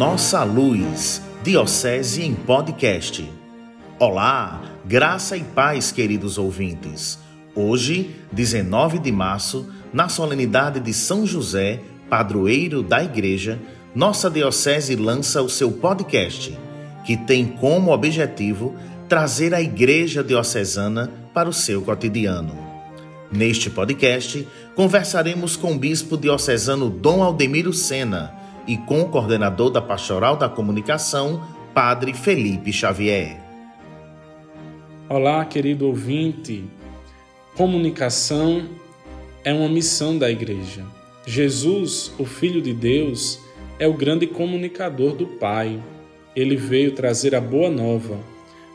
Nossa Luz, Diocese em Podcast. Olá, graça e paz, queridos ouvintes. Hoje, 19 de março, na solenidade de São José, padroeiro da Igreja, nossa Diocese lança o seu podcast, que tem como objetivo trazer a Igreja Diocesana para o seu cotidiano. Neste podcast, conversaremos com o Bispo Diocesano Dom Aldemiro Sena e com o coordenador da Pastoral da Comunicação, Padre Felipe Xavier. Olá, querido ouvinte. Comunicação é uma missão da Igreja. Jesus, o Filho de Deus, é o grande comunicador do Pai. Ele veio trazer a boa nova.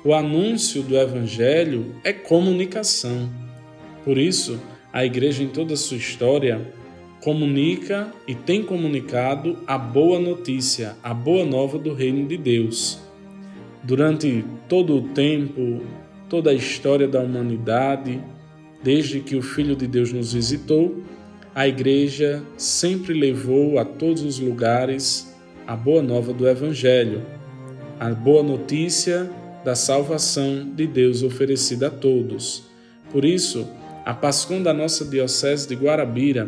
O anúncio do Evangelho é comunicação. Por isso, a Igreja, em toda a sua história, comunica e tem comunicado a boa notícia, a boa nova do reino de Deus. Durante todo o tempo, toda a história da humanidade, desde que o Filho de Deus nos visitou, a Igreja sempre levou a todos os lugares a boa nova do Evangelho, a boa notícia da salvação de Deus oferecida a todos. Por isso, a Pascom da nossa Diocese de Guarabira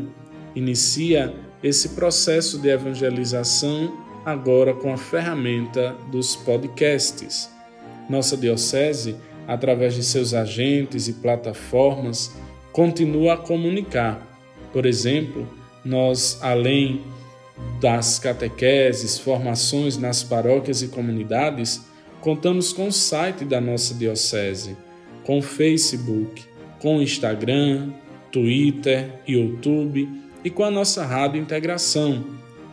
inicia esse processo de evangelização agora com a ferramenta dos podcasts. Nossa Diocese, através de seus agentes e plataformas, continua a comunicar. Por exemplo, nós, além das catequeses, formações nas paróquias e comunidades, contamos com o site da nossa Diocese, com Facebook, com Instagram, Twitter, YouTube e com a nossa Rádio Integração.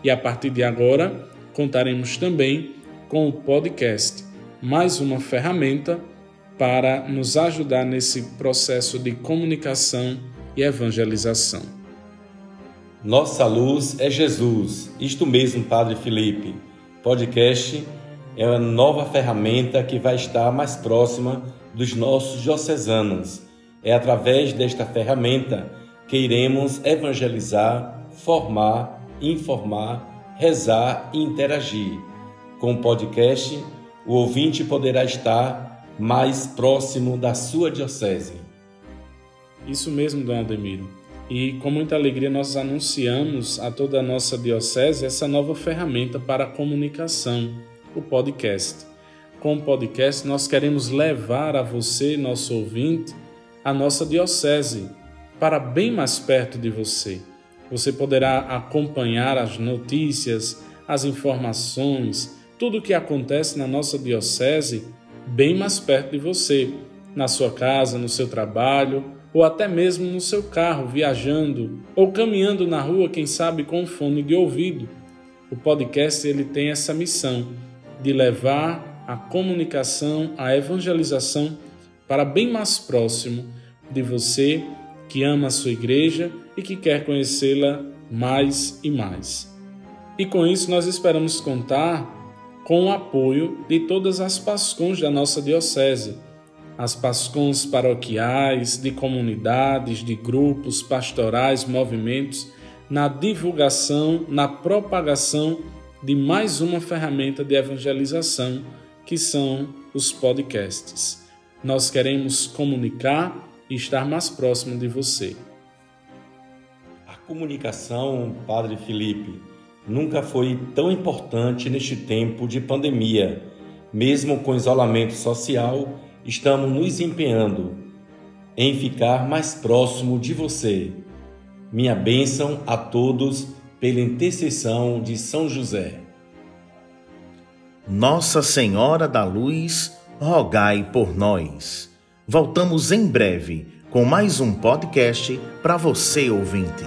E a partir de agora, contaremos também com o podcast, mais uma ferramenta para nos ajudar nesse processo de comunicação e evangelização. Nossa luz é Jesus, isto mesmo, Padre Felipe. Podcast é uma nova ferramenta que vai estar mais próxima dos nossos diocesanos. É através desta ferramenta que iremos evangelizar, formar, informar, rezar e interagir. Com o podcast, o ouvinte poderá estar mais próximo da sua diocese. Isso mesmo, Dom Ademiro. E com muita alegria nós anunciamos a toda a nossa diocese essa nova ferramenta para a comunicação, o podcast. Com o podcast nós queremos levar a você, nosso ouvinte, a nossa diocese, para bem mais perto de você. Você poderá acompanhar as notícias, as informações, tudo o que acontece na nossa diocese bem mais perto de você, na sua casa, no seu trabalho ou até mesmo no seu carro, viajando ou caminhando na rua, quem sabe com fone de ouvido. O podcast ele tem essa missão de levar a comunicação, a evangelização para bem mais próximo de você que ama a sua igreja e que quer conhecê-la mais e mais. E com isso nós esperamos contar com o apoio de todas as pascões da nossa diocese, as pascões paroquiais, de comunidades, de grupos, pastorais, movimentos, na divulgação, na propagação de mais uma ferramenta de evangelização, que são os podcasts. Nós queremos comunicar e estar mais próximo de você. A comunicação, Padre Felipe, nunca foi tão importante neste tempo de pandemia. Mesmo com isolamento social, estamos nos empenhando em ficar mais próximo de você. Minha bênção a todos pela intercessão de São José. Nossa Senhora da Luz, rogai por nós. Voltamos em breve com mais um podcast para você ouvinte.